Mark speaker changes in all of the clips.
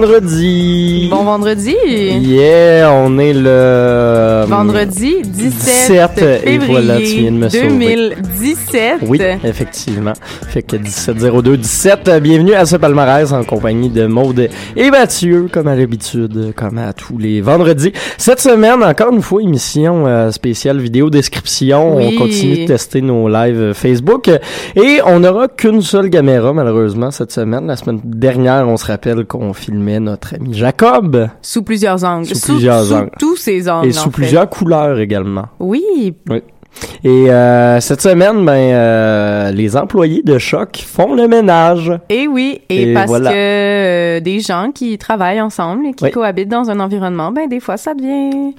Speaker 1: Vendredi!
Speaker 2: Bon vendredi!
Speaker 1: Yeah, on est le...
Speaker 2: Vendredi 17,
Speaker 1: 17, et voilà, tu viens de me sauver.
Speaker 2: 2017.
Speaker 1: Oui, effectivement. Fait que 1702 17, euh, bienvenue à ce palmarès en compagnie de Maude et Mathieu, comme à l'habitude, comme à tous les vendredis. Cette semaine, encore une fois, émission euh, spéciale vidéo description.
Speaker 2: Oui.
Speaker 1: On continue de tester nos lives Facebook. Et on n'aura qu'une seule caméra, malheureusement, cette semaine. La semaine dernière, on se rappelle qu'on filmait notre ami Jacob.
Speaker 2: Sous plusieurs angles.
Speaker 1: Sous plusieurs
Speaker 2: sous
Speaker 1: angles.
Speaker 2: tous ces angles.
Speaker 1: Et sous
Speaker 2: en fait.
Speaker 1: plusieurs couleurs également.
Speaker 2: Oui.
Speaker 1: Oui. Et euh, cette semaine, ben, euh, les employés de Choc font le ménage.
Speaker 2: Et oui. Et,
Speaker 1: Et
Speaker 2: parce
Speaker 1: voilà.
Speaker 2: que euh, des gens qui travaillent ensemble et qui
Speaker 1: Oui.
Speaker 2: cohabitent dans un environnement, ben des fois ça devient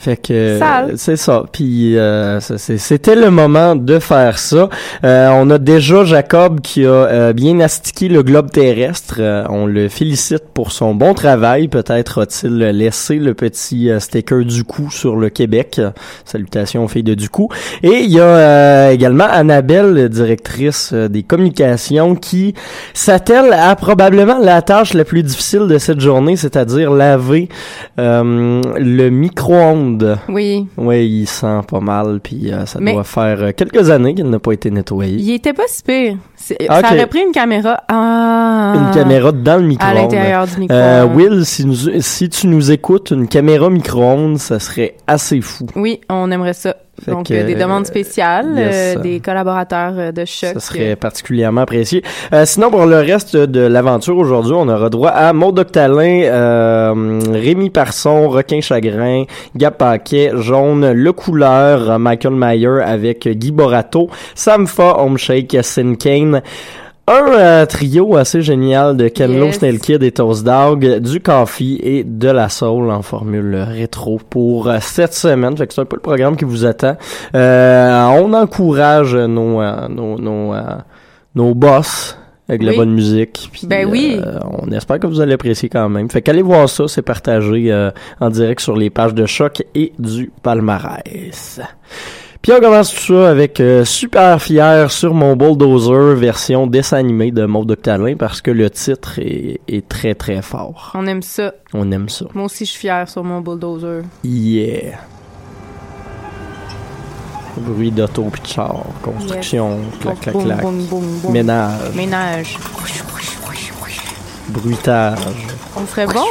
Speaker 1: Fait que c'est ça. Puis euh, c'était le moment de faire ça. Euh, on a déjà Jacob qui a euh, bien astiqué le globe terrestre. Euh, on le félicite pour son bon travail. Peut-être a-t-il laissé le petit euh, sticker du coup sur le Québec. Salutations aux filles de du coup. Et il y a euh, également Annabelle, directrice des communications, qui s'attelle à probablement la tâche la plus difficile de cette journée, c'est-à-dire laver euh, le micro-ondes.
Speaker 2: Oui.
Speaker 1: Oui, il sent pas mal, puis euh, ça
Speaker 2: Mais-
Speaker 1: doit faire euh, quelques années qu'il n'a pas été nettoyé.
Speaker 2: Il était pas si pire. Ça aurait pris une caméra. Ah.
Speaker 1: Une caméra dans le
Speaker 2: À
Speaker 1: micro-ondes.
Speaker 2: l'intérieur du micro.
Speaker 1: Euh, Will, si, nous- si tu nous écoutes, une caméra micro-ondes, ça serait assez fou.
Speaker 2: Oui, on aimerait ça.
Speaker 1: Fait
Speaker 2: Donc,
Speaker 1: que,
Speaker 2: euh, des
Speaker 1: euh,
Speaker 2: demandes spéciales,
Speaker 1: yes.
Speaker 2: euh, des collaborateurs euh, de choc.
Speaker 1: Ça serait particulièrement apprécié. Euh, sinon, pour le reste de l'aventure aujourd'hui, on aura droit à Maud Octalin, euh, Rémi Parson, Requin Chagrin, Gab Paquet, Jaune, Le Couleur, Michael Mayer avec Guy Borato, Samfa, Homeshake, Sin Kane, un euh, trio assez génial de Kenlo,
Speaker 2: Yes.
Speaker 1: Snail Kid et Toast Dog, du coffee et de la soul en formule rétro pour euh, cette semaine. Fait que c'est un peu le programme qui vous attend. Euh, on encourage nos, euh, nos, nos, euh, nos boss avec la
Speaker 2: Oui.
Speaker 1: bonne musique. Puis,
Speaker 2: Ben oui.
Speaker 1: euh, on espère que vous allez apprécier quand même. Fait qu'allez voir ça, c'est partagé euh, en direct sur les pages de Choc et du palmarès. Puis on commence tout ça avec euh, Super Fier sur mon bulldozer version dessin animé de Maud Octalin parce que le titre est, est très très fort.
Speaker 2: On aime ça.
Speaker 1: On aime ça.
Speaker 2: Moi aussi, je suis fière sur mon bulldozer.
Speaker 1: Yeah. Bruit d'auto de char, construction, clac clac clac,
Speaker 2: boum, boum, boum.
Speaker 1: ménage,
Speaker 2: Ménage.
Speaker 1: bruitage.
Speaker 2: On serait bon.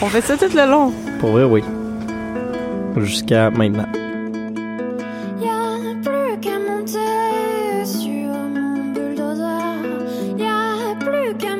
Speaker 2: On fait ça tout le long.
Speaker 1: Pour vrai, oui. Jusqu'à maintenant.
Speaker 3: Y'a plus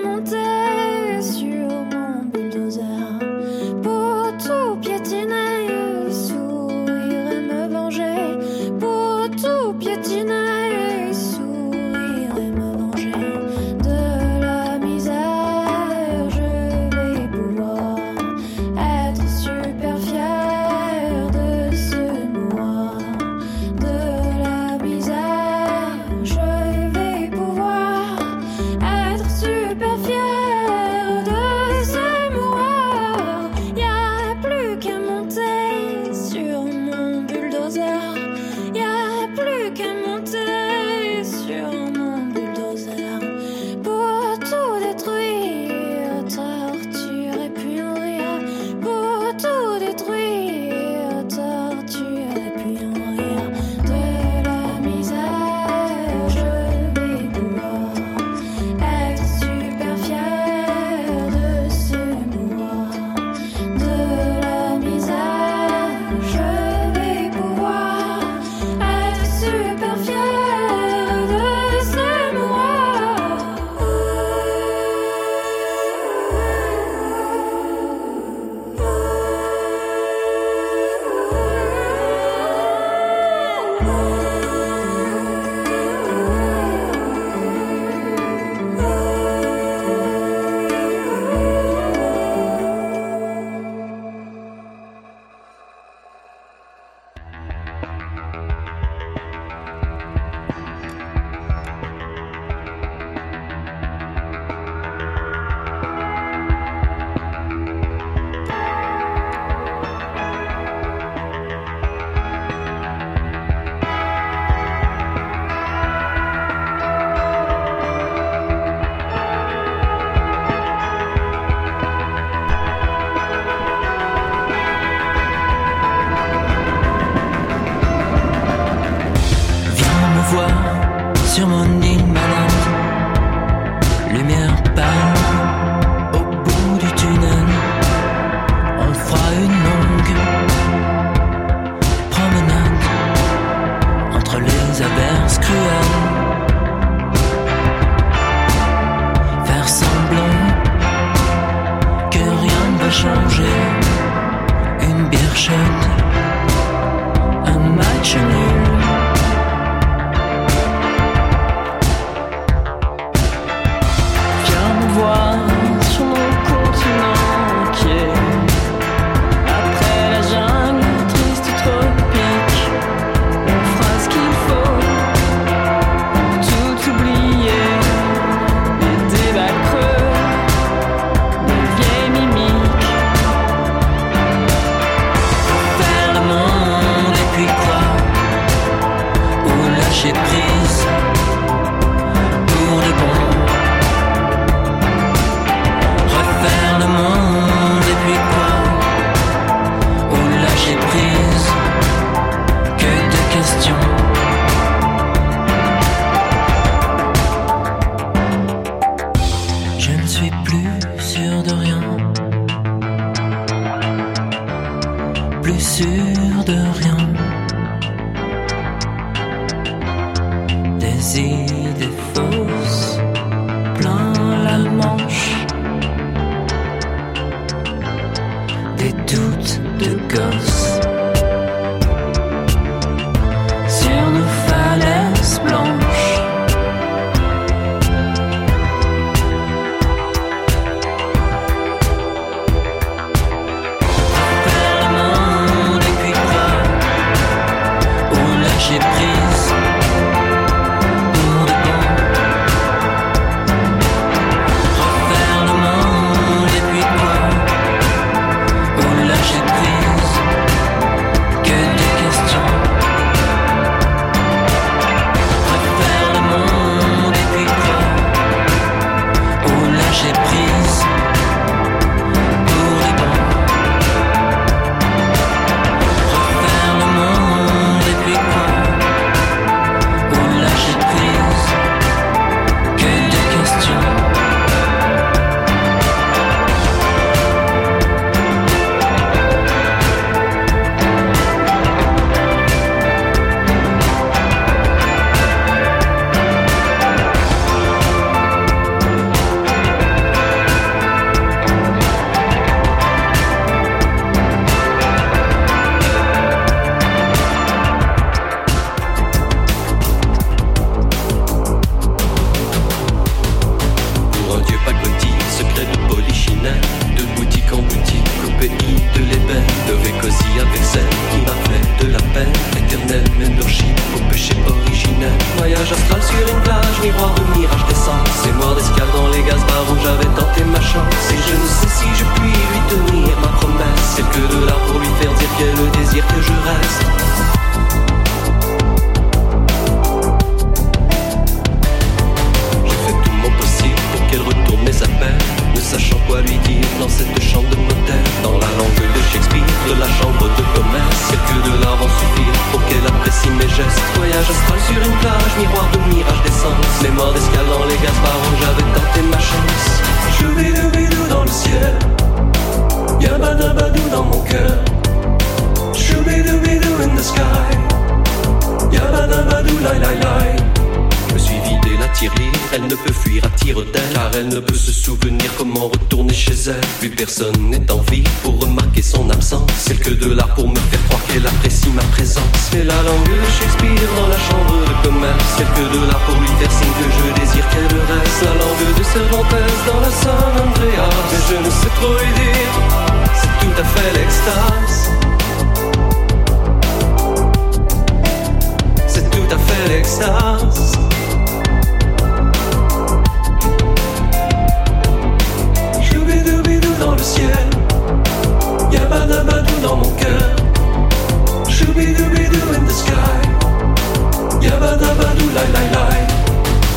Speaker 4: the ghost. Ne se souvenir comment retourner chez elle. Plus personne n'est en vie pour remarquer son absence, celle que de l'art pour me faire croire qu'elle apprécie ma présence. C'est la langue de Shakespeare dans la chambre de commerce, celle que de l'art pour lui faire signe que je désire qu'elle reste. La langue de Cervantes dans la San Andreas, mais je ne sais trop dire, c'est tout à fait l'extase. C'est tout à fait l'extase.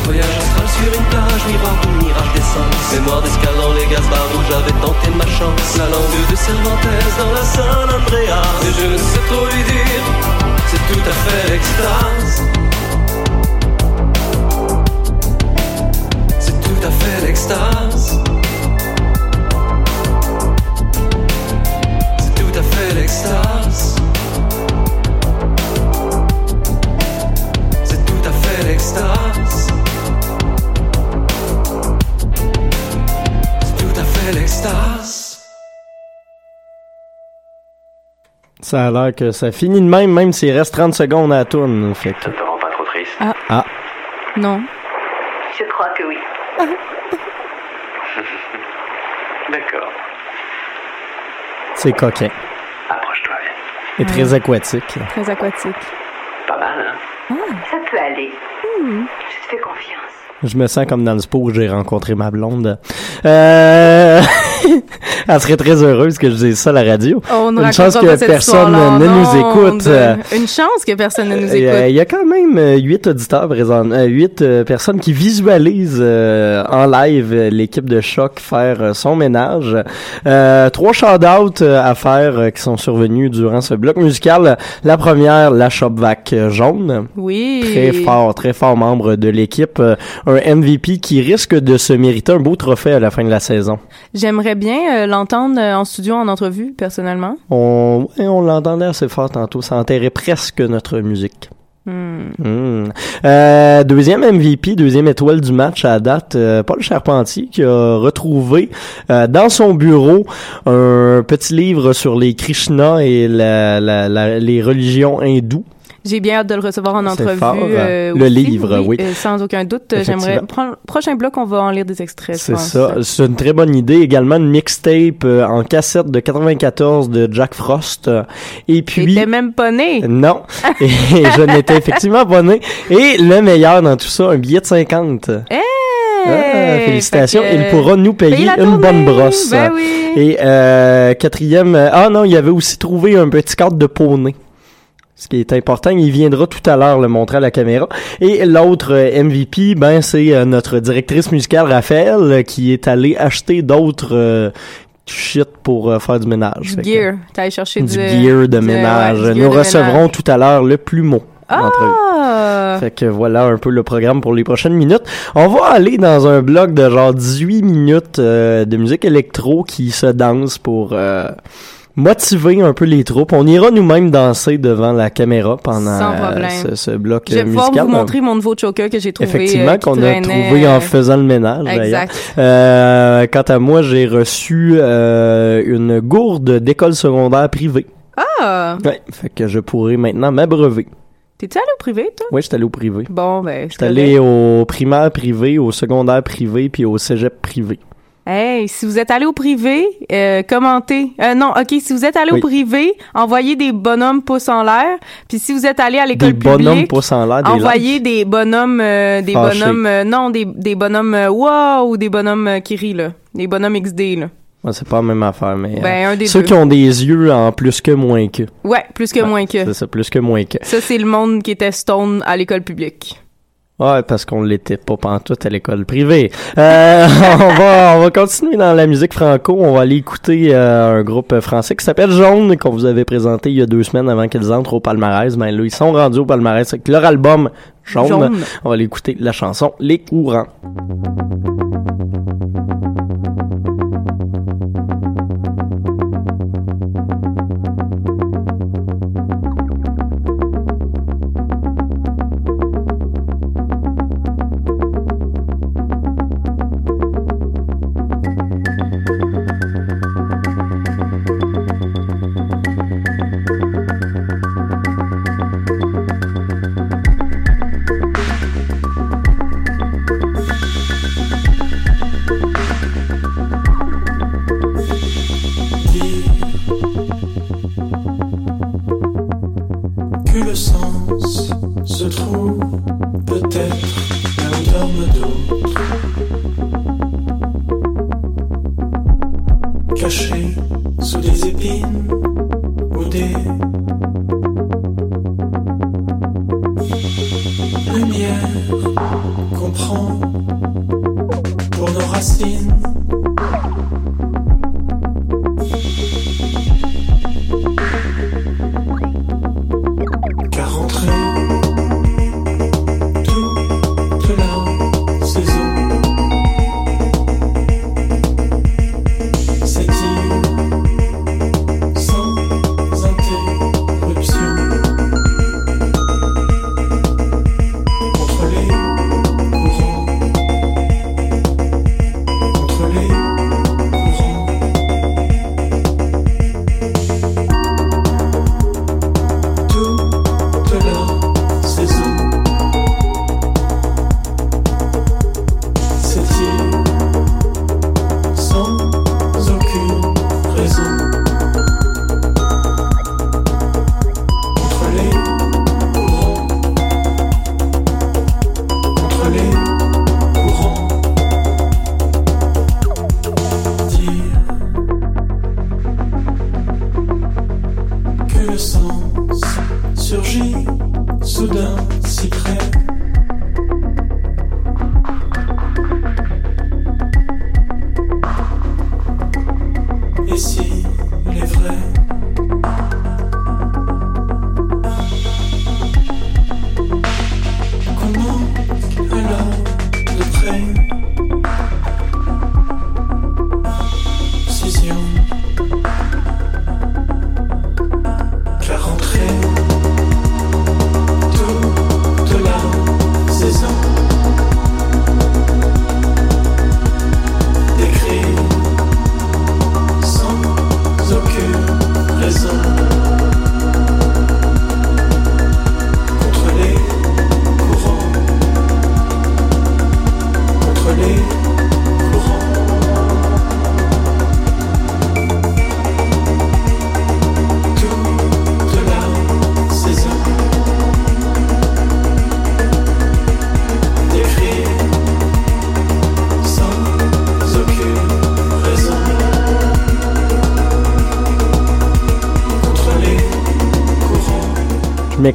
Speaker 4: Voyage astral sur une plage, miroir ou mirage d'essence. Mémoire d'escale dans les gaz où j'avais tenté ma chance. La langue de Cervantes dans la San Andreas. Et je ne sais trop lui dire, c'est tout à fait l'extase. C'est tout à fait l'extase. C'est tout à fait l'extase.
Speaker 1: Ça a l'air que ça finit de même, même s'il reste 30 secondes à la tourne. Fait que...
Speaker 5: te rend pas trop triste?
Speaker 2: Ah.
Speaker 1: Ah,
Speaker 2: Non.
Speaker 5: Je crois que oui. D'accord.
Speaker 1: c'est coquin.
Speaker 5: Approche-toi.
Speaker 1: Et très aquatique.
Speaker 2: Très aquatique.
Speaker 5: Pas mal, hein? Ça peut aller.
Speaker 2: Hmm.
Speaker 5: Je te fais confiance.
Speaker 1: Je me sens comme dans le sport où j'ai rencontré ma blonde. Euh... Elle serait très heureuse que je dise ça à la radio.
Speaker 2: On ne
Speaker 1: Une chance que personne ne nous écoute.
Speaker 2: Une chance que personne ne nous écoute.
Speaker 1: il y a quand même euh, huit auditeurs présents, euh, huit euh, personnes qui visualisent euh, en live l'équipe de choc faire son ménage. Euh, trois shout-outs à faire qui sont survenus durant ce bloc musical. La première, la Shopvac jaune.
Speaker 2: Oui.
Speaker 1: Très fort, très fort membre de l'équipe. Un MVP qui risque de se mériter un beau trophée à la fin de la saison.
Speaker 2: J'aimerais bien euh, l'entendre euh, en studio, en entrevue, personnellement?
Speaker 1: On, on l'entendait assez fort tantôt. Ça enterrait presque notre musique.
Speaker 2: Hmm.
Speaker 1: Hmm. Euh, deuxième MVP, deuxième étoile du match à date, euh, Paul Charpentier qui a retrouvé euh, dans son bureau un petit livre sur les Krishna et la, la- la- les religions hindoues.
Speaker 2: J'ai bien hâte de le recevoir en entrevue.
Speaker 1: fort, hein.
Speaker 2: euh,
Speaker 1: Le
Speaker 2: aussi.
Speaker 1: livre, oui.
Speaker 2: euh, sans aucun doute. euh, J'aimerais. Prochain bloc, on va en lire des extraits.
Speaker 1: C'est ça. C'est une très bonne idée. Également une mixtape euh, en cassette de 94 de Jack Frost. Et puis...
Speaker 2: T'étais même pas né.
Speaker 1: Non. Et je n'étais effectivement pas né. Et le meilleur dans tout ça, un billet de 50. Ah, félicitations.
Speaker 2: Que-
Speaker 1: Il pourra nous payer une bonne brosse.
Speaker 2: Ben oui.
Speaker 1: Et euh, quatrième, ah non, il avait aussi trouvé un petit cadre de poney. Ce qui est important, il viendra tout à l'heure le montrer à la caméra. Et l'autre euh, MVP, ben c'est euh, notre directrice musicale Raphaël euh, qui est allée acheter d'autres euh, shit pour euh, faire du ménage.
Speaker 2: Du
Speaker 1: que-
Speaker 2: gear. T'as allé chercher
Speaker 1: du
Speaker 2: du,
Speaker 1: gear de
Speaker 2: du-
Speaker 1: ménage.
Speaker 2: ouais, du gear
Speaker 1: Nous
Speaker 2: de
Speaker 1: recevrons
Speaker 2: ménage.
Speaker 1: tout à l'heure le plumeau.
Speaker 2: Ah!
Speaker 1: Fait que voilà un peu le programme pour les prochaines minutes. On va aller dans un bloc de genre 18 minutes euh, de musique électro qui se danse pour euh, motiver un peu les troupes. On ira nous-mêmes danser devant la caméra pendant
Speaker 2: Sans
Speaker 1: euh, ce, ce bloc
Speaker 2: Je vais
Speaker 1: euh,
Speaker 2: pouvoir
Speaker 1: musical.
Speaker 2: vous montrer mon nouveau choker que j'ai trouvé.
Speaker 1: Effectivement,
Speaker 2: euh,
Speaker 1: qu'on a trouvé en faisant le ménage.
Speaker 2: Exact.
Speaker 1: Euh, quant à moi, j'ai reçu une gourde d'école secondaire privée.
Speaker 2: Ah!
Speaker 1: Ouais, fait que je pourrais maintenant m'abreuver.
Speaker 2: T'es-tu allé au privé, toi?
Speaker 1: Oui, j'étais allé au privé.
Speaker 2: Bon, ben,
Speaker 1: J'étais allé au primaire privé, au secondaire privé, puis au cégep privé.
Speaker 2: Hey, si vous êtes allé au privé, euh, commentez. Euh, non, ok, si vous êtes allé
Speaker 1: Oui.
Speaker 2: au privé, envoyez des bonhommes pouces en l'air. Puis si vous êtes allé à
Speaker 1: Des
Speaker 2: l'école
Speaker 1: bonhommes
Speaker 2: publique,
Speaker 1: pouces en l'air, des
Speaker 2: envoyez des bonhommes, euh, des bonhommes, euh, non, des, des bonhommes euh, wow ou des bonhommes euh, qui rient là, des bonhommes XD là.
Speaker 1: Ouais, c'est pas la même affaire, mais
Speaker 2: Ben, un des
Speaker 1: ceux
Speaker 2: deux.
Speaker 1: qui ont des yeux en plus que moins que.
Speaker 2: Ouais, plus que moins que.
Speaker 1: C'est ça, plus que moins que.
Speaker 2: Ça c'est le monde qui était stone à l'école publique.
Speaker 1: Ouais, parce qu'on l'était pas pantoute à l'école privée. Euh, on va on va continuer dans la musique franco. On va aller écouter euh, un groupe français qui s'appelle Jaune, qu'on vous avait présenté il y a deux semaines avant qu'ils entrent au palmarès. Ben là, ils sont rendus au palmarès avec leur album Jaune.
Speaker 2: Jaune.
Speaker 1: On va aller écouter la chanson Les Courants.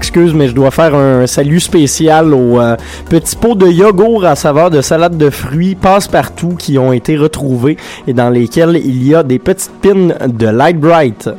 Speaker 1: M'excuse, mais je dois faire un salut spécial aux euh, petits pots de yogourt à saveur de salade de fruits passe-partout qui ont été retrouvés et dans lesquels il y a des petites pins de Light Bright.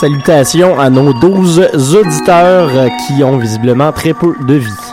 Speaker 1: Salutations à nos 12 auditeurs qui ont visiblement très peu de vie.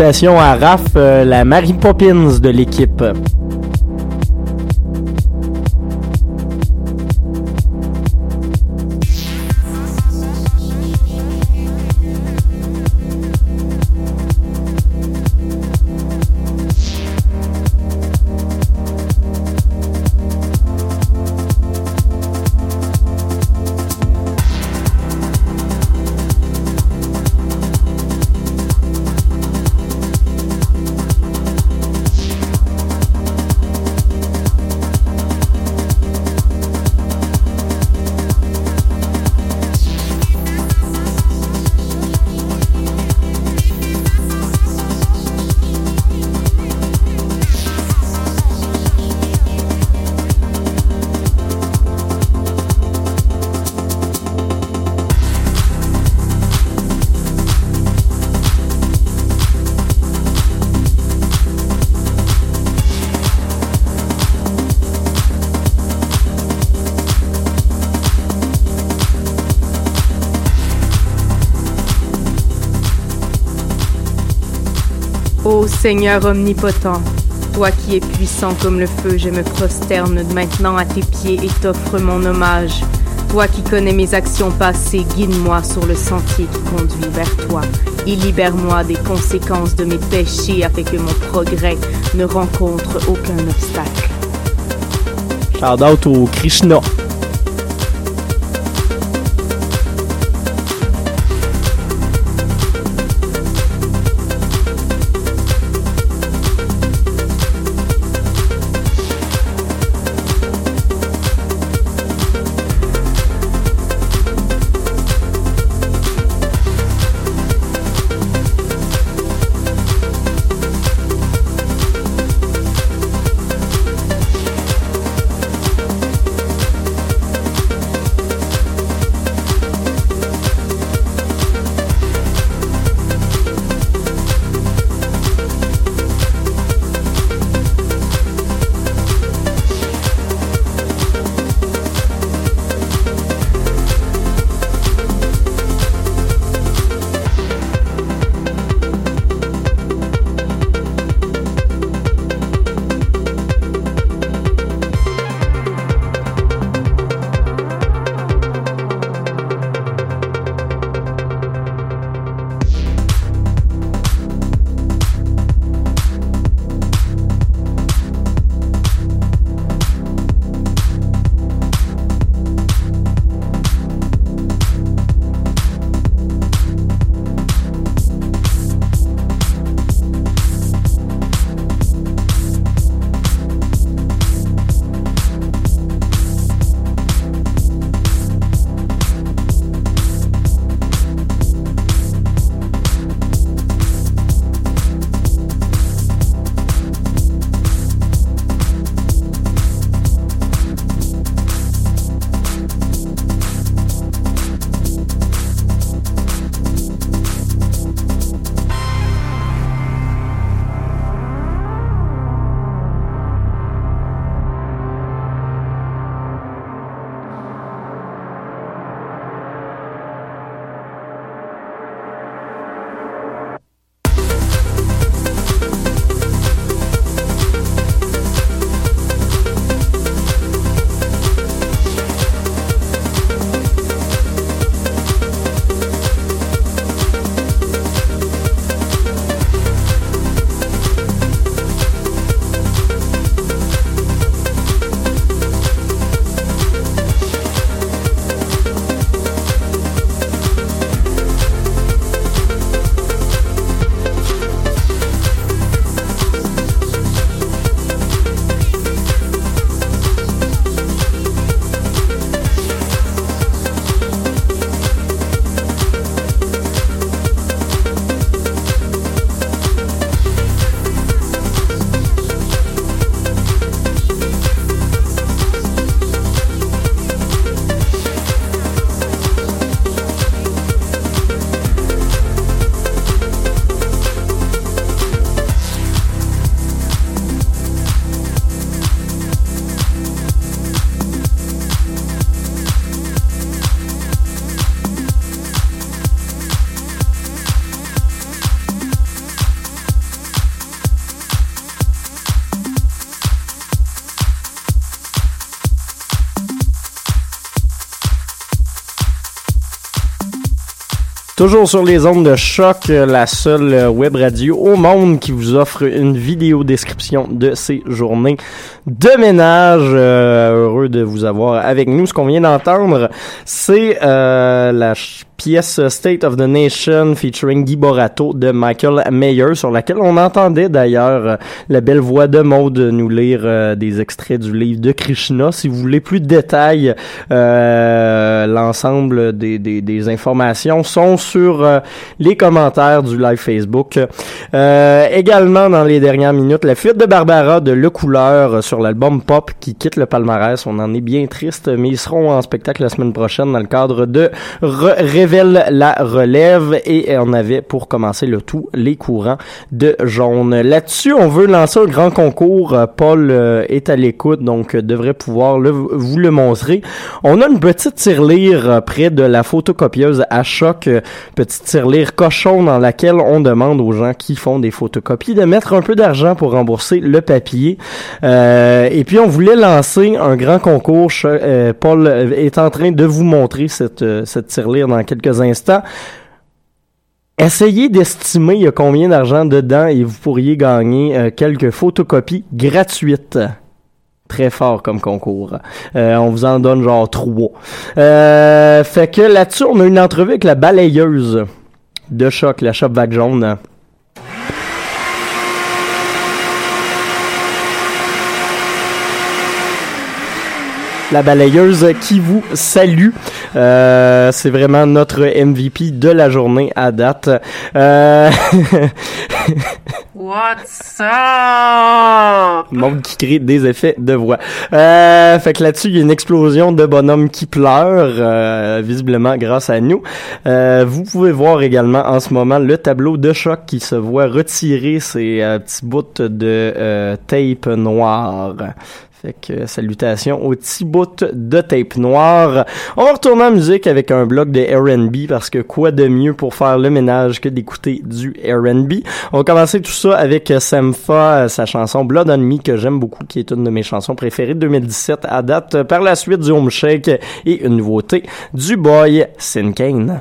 Speaker 1: Salutations à Raph, euh, la Mary Poppins de l'équipe.
Speaker 2: Seigneur omnipotent, toi qui es puissant comme le feu, je me prosterne maintenant à tes pieds et t'offre mon hommage. Toi qui connais mes actions passées, guide-moi sur le sentier qui conduit vers toi et libère-moi des conséquences de mes péchés afin que mon progrès ne rencontre aucun obstacle.
Speaker 1: Shout out au Krishna. Toujours sur les ondes de choc, la seule web radio au monde qui vous offre une vidéo description de ces journées de ménage. Euh, heureux de vous avoir avec nous. Ce qu'on vient d'entendre, c'est euh, la pièce State of the Nation featuring Guy Borato de Michael Mayer sur laquelle on entendait d'ailleurs euh, la belle voix de Maud nous lire euh, des extraits du livre de Krishna. Si vous voulez plus de détails, euh, l'ensemble des, informations sont sur les commentaires du live Facebook. également dans les dernières minutes, la fuite de Barbara de Le Couleur sur l'album Pop qui quitte le palmarès. On en est bien triste, mais ils seront en spectacle la semaine prochaine dans le cadre de Re la relève et on avait pour commencer le tout les courants de jaune. Là-dessus, on veut lancer un grand concours. Euh, Paul euh, est à l'écoute, donc euh, devrait pouvoir le, vous le montrer. On a une petite tirelire près de la photocopieuse à choc, petite tirelire cochon dans laquelle on demande aux gens qui font des photocopies de mettre un peu d'argent pour rembourser le papier. et puis on voulait lancer un grand concours. Paul est en train de vous montrer cette, cette tirelire dans quelques quelques instants. Essayez d'estimer il y a combien d'argent dedans et vous pourriez gagner euh, quelques photocopies gratuites. Très fort comme concours. Euh, on vous en donne genre trois. Euh, fait que là-dessus, on a une entrevue avec la balayeuse de choc, la shop vague jaune. La balayeuse qui vous salue. Euh, c'est vraiment notre MVP de la journée à date. Euh...
Speaker 6: What's up?
Speaker 1: Monde qui crée des effets de voix. Euh, fait que là-dessus, il y a une explosion de bonhommes qui pleurent, euh, visiblement grâce à nous. Euh, vous pouvez voir également en ce moment le tableau de choc qui se voit retirer ses euh, petits bouts de tape noire. Fait que salutations au petit bout de tape noire. On va retourner en musique avec un bloc de R&B parce que quoi de mieux pour faire le ménage que d'écouter du R&B. On va commencer tout ça avec Samfa, sa chanson Blood on Me que j'aime beaucoup, qui est une de mes chansons préférées de 2017 à date. Par la suite du Home Shake et une nouveauté du boy Sin Kane.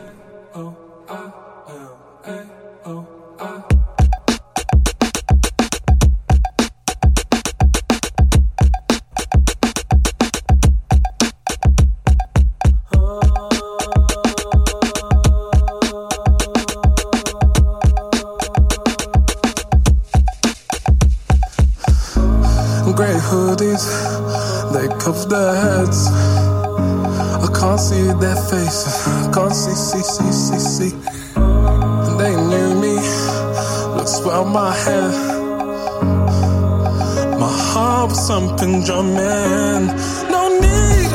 Speaker 7: Their faces, I can't see, see, see, see, see. They knew me, look swell my hair. My heart was something drumming. No need,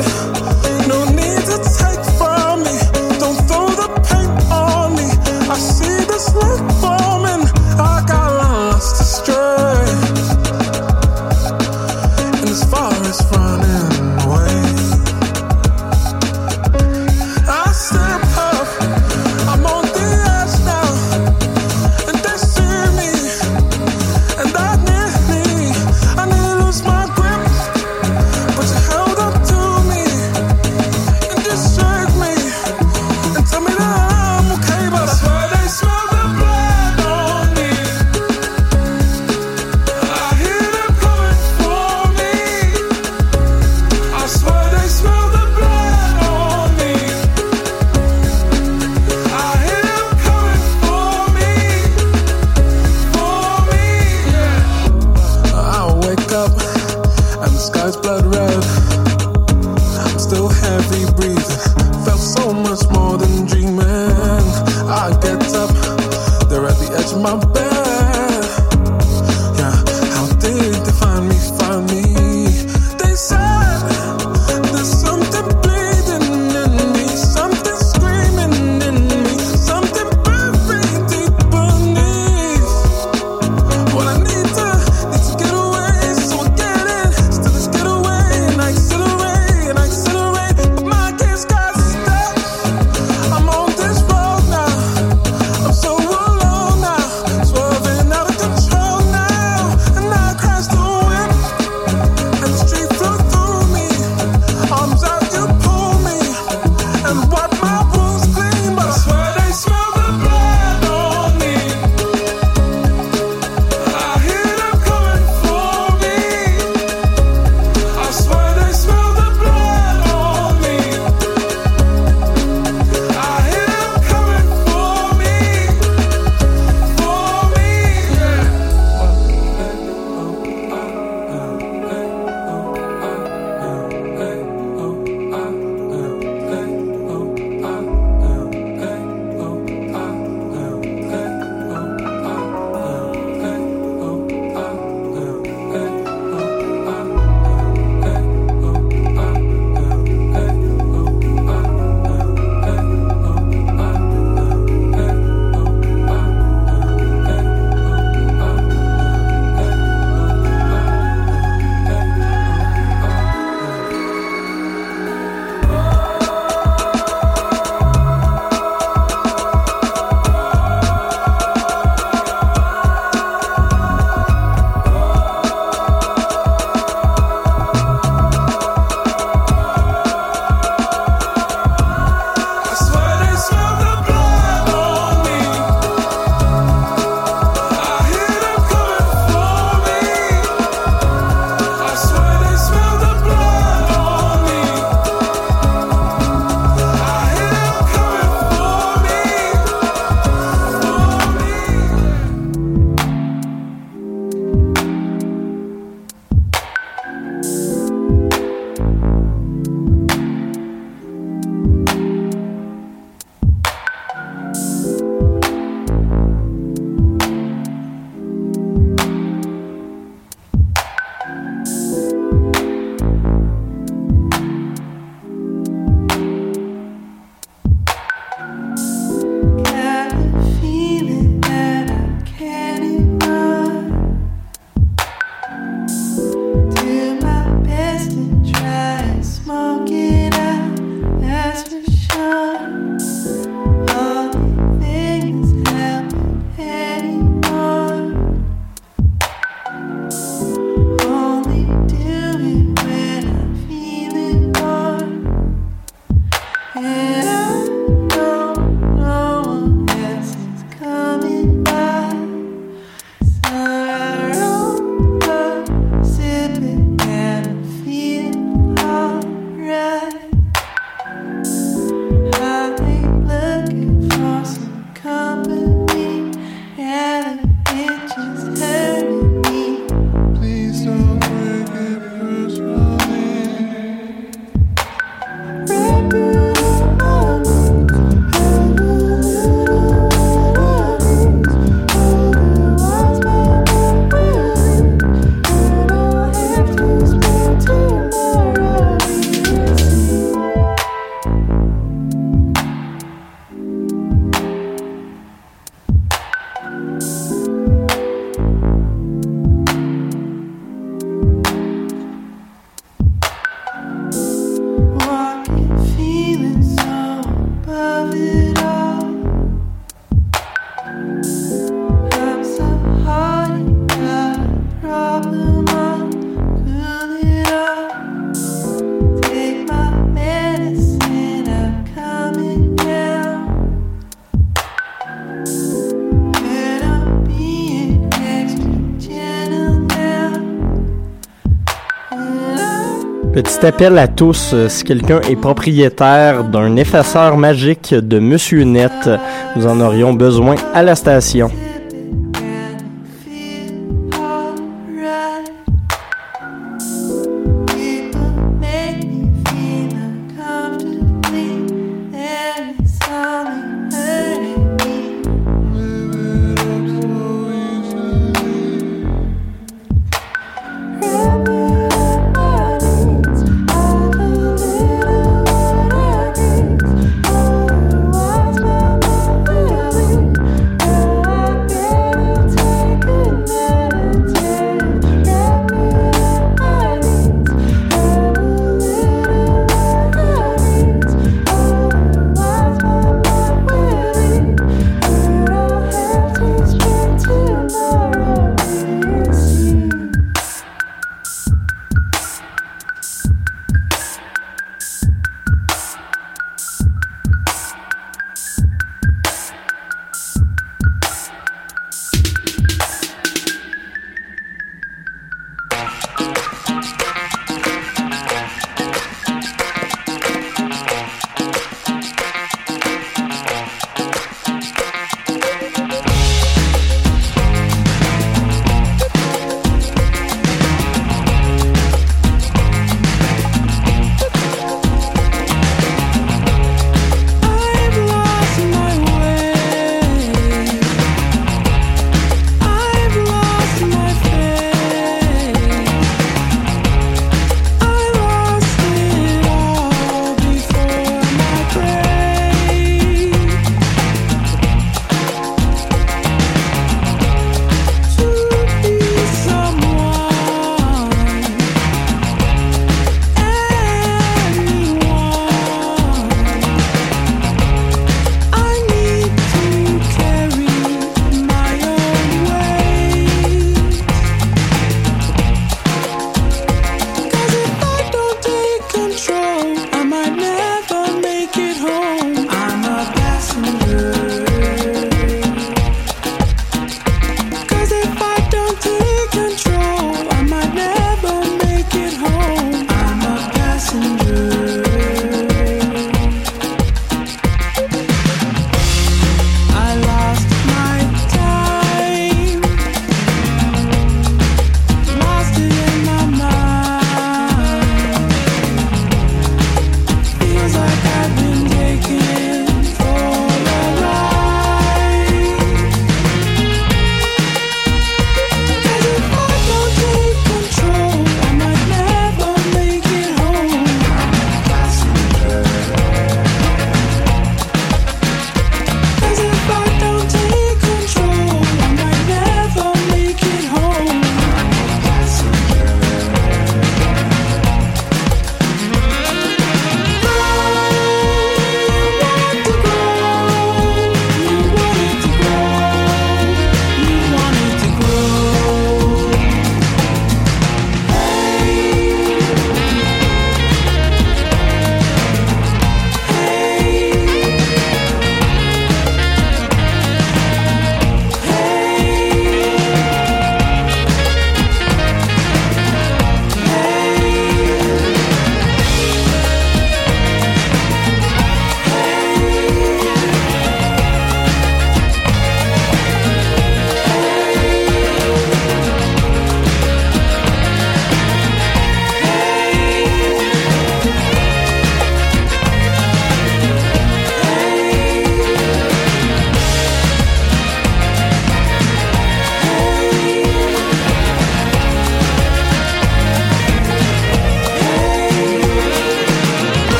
Speaker 6: Petit appel à tous, euh, si quelqu'un est propriétaire d'un effaceur magique de Monsieur Net, nous en aurions besoin à la station.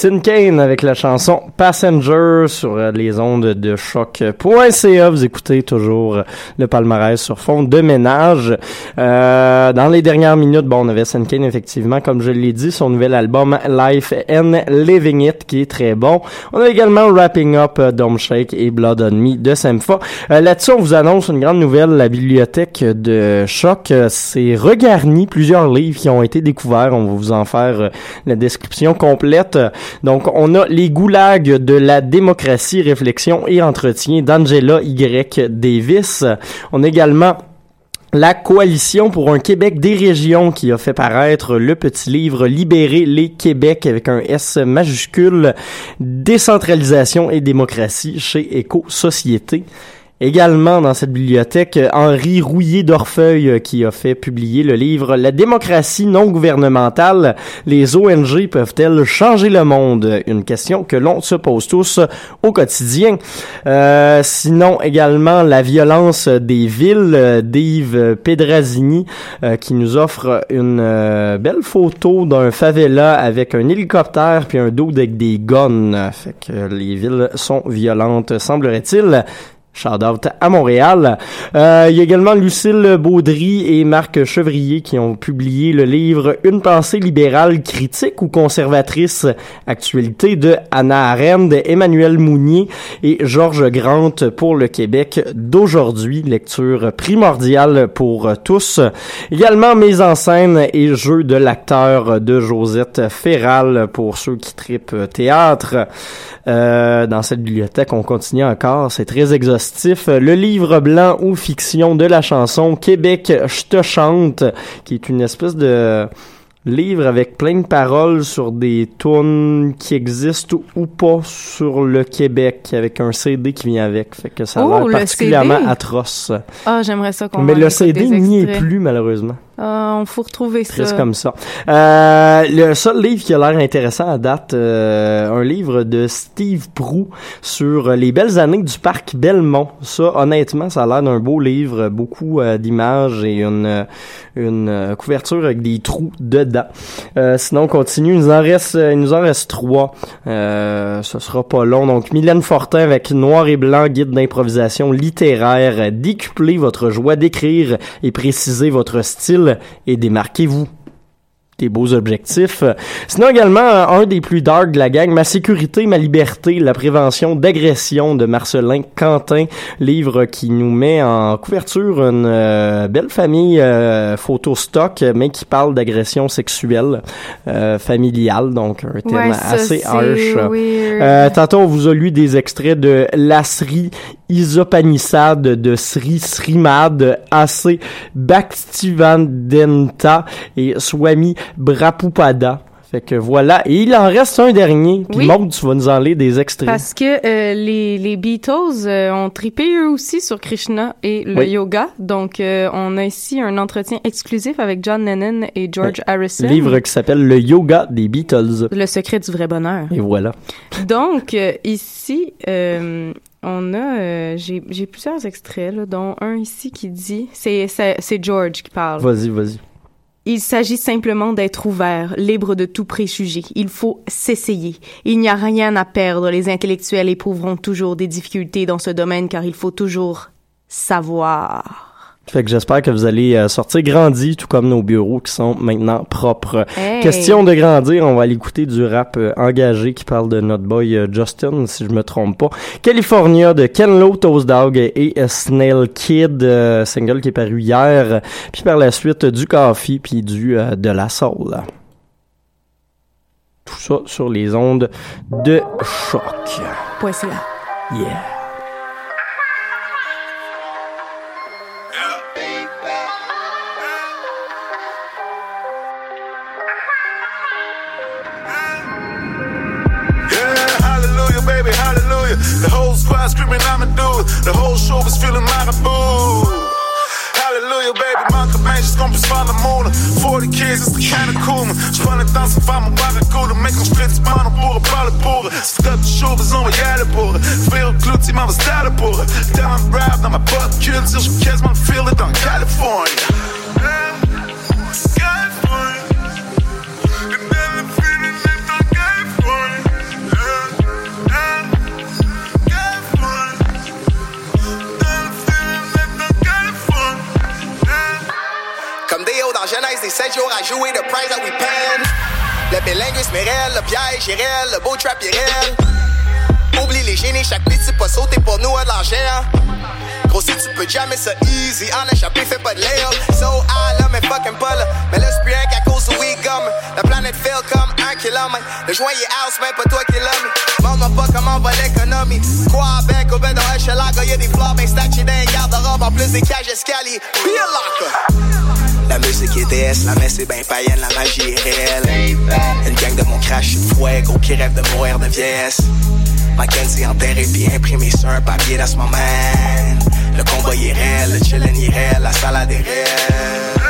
Speaker 6: Sin Kane avec la chanson Passenger sur euh, les ondes de choc.ca. Vous écoutez toujours euh, le palmarès sur fond de ménage. Euh, dans les dernières minutes, bon, on avait Sin Kane effectivement, comme je l'ai dit, son nouvel album Life and Living It qui est très bon. On a également Wrapping Up Dome Shake et Blood on Me de Sempha. Là-dessus, on vous annonce une grande nouvelle. La bibliothèque de Choc s'est regarni plusieurs livres qui ont été découverts. On va vous en faire la description complète.
Speaker 1: Donc, on a les goulags de la démocratie, réflexion et entretien d'Angela Y. Davis. On a également la coalition pour un Québec des régions qui a fait paraître le petit livre Libérer les Québec avec un S majuscule, décentralisation et démocratie chez Éco-Société. Également dans cette bibliothèque, Henri Rouillé d'Orfeuille euh, qui a fait publier le livre La démocratie non gouvernementale, les ONG peuvent-elles changer le monde? Une question que l'on se pose tous au quotidien. Euh, sinon également La violence des villes euh, d'Yves Pedrazini euh, qui nous offre une belle photo d'un favela avec un hélicoptère puis un dos avec des guns. Fait que les villes sont violentes semblerait-il. Shout out à Montréal. Euh, il y a également Lucille Baudry et Marc Chevrier qui ont publié le livre Une pensée libérale critique ou conservatrice, actualité de Anna Arendt, Emmanuel Mounier et Georges Grant pour le Québec d'aujourd'hui. Lecture primordiale pour tous. Également mise en scène et jeu de l'acteur de Josette Ferral pour ceux qui tripent théâtre. Euh, dans cette bibliothèque, on continue encore. C'est très exhaustif. Le livre blanc ou fiction de la chanson Québec, je te chante, qui est une espèce de livre avec plein de paroles sur des tunes qui existent ou pas sur le Québec, avec un CD qui vient avec. Fait que ça a
Speaker 2: Oh,
Speaker 1: l'air particulièrement
Speaker 2: CD.
Speaker 1: atroce.
Speaker 2: Ah, j'aimerais ça qu'on
Speaker 1: Mais le CD n'y est plus, malheureusement.
Speaker 2: Ah, on faut retrouver ça.
Speaker 1: Triste comme ça. Euh, le seul livre qui a l'air intéressant à date, euh, un livre de Steve Prou sur les belles années du parc Belmont. Ça, honnêtement, ça a l'air d'un beau livre, beaucoup euh, d'images et une, une couverture avec des trous dedans. Sinon, on continue. Il nous en reste, il nous en reste trois. Ce sera pas long. Donc, Mylène Fortin avec Noir et Blanc, guide d'improvisation littéraire. Décuplez votre joie d'écrire et précisez votre style et démarquez-vous des beaux objectifs. Sinon également, euh, un des plus dark de la gang, Ma sécurité, ma liberté, la prévention d'agression de Marcelin Quentin, livre qui nous met en couverture une euh, belle famille euh, photo stock, mais qui parle d'agression sexuelle euh, familiale, donc un thème
Speaker 2: Ouais,
Speaker 1: assez harsh. tantôt, on vous a lu des extraits de Lasri Isopanisade de Sri Srimad, AC Bhaktivandenta et Swami Brapupada. Fait que voilà. Et il en reste un dernier. Puis
Speaker 2: Oui.
Speaker 1: Maud, tu vas nous en lire des extraits.
Speaker 2: Parce que euh, les, les Beatles euh, ont tripé eux aussi sur Krishna et le
Speaker 1: Oui.
Speaker 2: yoga. Donc, euh, on a ici un entretien exclusif avec John Lennon et George Harrison.
Speaker 1: Livre qui s'appelle Le Yoga des Beatles.
Speaker 2: Le secret du vrai bonheur.
Speaker 1: Et voilà.
Speaker 2: Donc, ici, on a... J'ai plusieurs extraits, là, dont un ici qui dit... C'est George qui parle.
Speaker 1: Vas-y, vas-y.
Speaker 2: Il s'agit simplement d'être ouvert, libre de tout préjugé. Il faut s'essayer. Il n'y a rien à perdre. Les intellectuels éprouveront toujours des difficultés dans ce domaine car il faut toujours savoir.
Speaker 1: Fait que j'espère que vous allez euh, sortir grandi, tout comme nos bureaux qui sont maintenant propres.
Speaker 2: Hey!
Speaker 1: Question de grandir, on va aller écouter du rap euh, engagé qui parle de notre boy euh, Justin, si je me trompe pas. California de Ken Lo, Toast Dog et Snail Kid, euh, single qui est paru hier. Puis par la suite, du coffee puis du euh, de la soul. Tout ça sur les ondes de choc. Yeah.
Speaker 8: Yeah, screaming, I'm a dude. The whole show was feeling like a boo. Hallelujah, baby, my command's gonna be swallowed moon. 40 kids, it's the kind of cool one. 20,000 fama, waka gula, make them split, spana, boer, probably boer. Stop the shoulders, on my yada, boer. Veel gluten, mama, style, boer. Down, rap, now my butt kills, till she catch my feeling down California.
Speaker 9: Yeah. 16 jours à jouer de prize that we paying. Le bilinguisme est réel, le piège est réel, le beau trap est réel. Oublie les génies, chaque petit pas sauter pour nous hein, à l'angère. Gros,
Speaker 10: si tu peux jamais ça easy, en échappé, fais pas de layup. So high, là, mais fucking pas. Mais là, c'est rien qu'à cause du weed gum. La planète fait comme un kilomètre. Le joint est house, mais pas toi qui l'homme. Demande-moi pas comment va l'économie. Quoi avec, au bed dans un shellac, y'a des fleurs, ben stack, j'ai d'un garde-robe, en plus des cages escaliers. Be a locker. La musique est DS, la messe est ben païenne, la magie est réelle. Une gang de mon crash, fouet, gros qui rêve de mourir de vieillesse. Mackenzie enterré puis imprimé sur un papier moment. Le combat est réel, le chillin' est réel, la salade est réelle.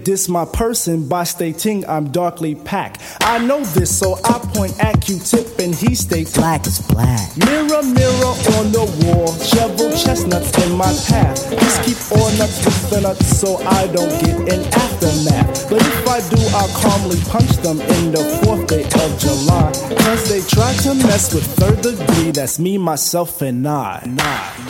Speaker 11: they
Speaker 10: diss my person by stating I'm darkly packed. I know this, so I point at Q-tip and he states black is black. Mirror, mirror on the wall, shovel chestnuts in my path. Just keep all nuts with the nuts so I don't get an aftermath. But if I do, I'll calmly punch them in the fourth day of July. Cause they try to mess with third degree, that's me, myself, and I. It's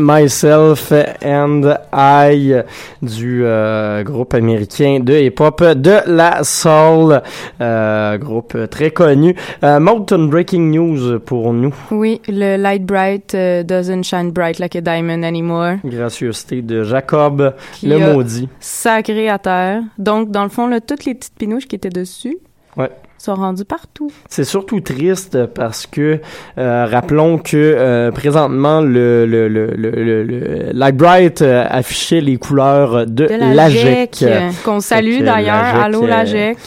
Speaker 1: Myself and I du euh, groupe américain de hip-hop de la soul, euh, groupe très connu. Euh, Mountain Breaking News pour nous.
Speaker 2: Oui, le Light Bright doesn't shine bright like a diamond anymore.
Speaker 1: Gracieuseté de Jacob,
Speaker 2: Qui
Speaker 1: le maudit.
Speaker 2: Sacré à terre. Donc, dans le fond, là, toutes les petites pinouches qui étaient dessus
Speaker 1: Ouais.
Speaker 2: Sont rendues partout.
Speaker 1: C'est surtout triste parce que euh, rappelons que euh, présentement le le le le, le, le Light Bright euh, affichait les couleurs de,
Speaker 2: De la
Speaker 1: l'AGEC.
Speaker 2: GEC, euh, qu'on salue d'ailleurs.
Speaker 1: l'AGEC,
Speaker 2: Allô,
Speaker 1: euh,
Speaker 2: la GEC.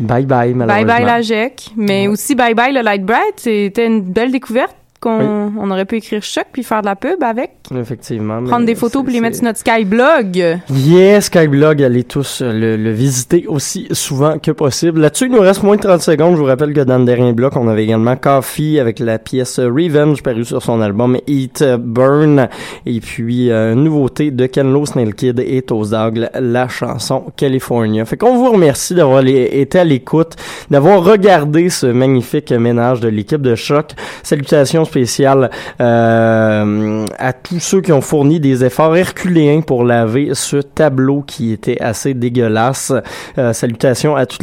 Speaker 1: Bye bye
Speaker 2: Bye
Speaker 1: malheureusement.
Speaker 2: bye la GEC. Mais aussi bye bye le Light Bright. C'était une belle découverte qu'on on aurait pu écrire choc puis faire de la pub avec.
Speaker 1: Effectivement.
Speaker 2: Prendre des photos puis les mettre sur notre Skyblog.
Speaker 1: Yes, Skyblog, allez tous euh, le, le visiter aussi souvent que possible. Là-dessus, il nous reste moins de 30 secondes. Je vous rappelle que dans le dernier bloc, on avait également Coffee avec la pièce Revenge parue sur son album Eat euh, Burn. Et puis, euh, nouveauté de Ken Lo, Snail Kid et Dog, la chanson California. Fait qu'on vous remercie d'avoir été à l'écoute, d'avoir regardé ce magnifique ménage de l'équipe de choc. Salutations spéciales euh, à tous ceux qui ont fourni des efforts herculéens pour laver ce tableau qui était assez dégueulasse. Euh, salutations à toutes les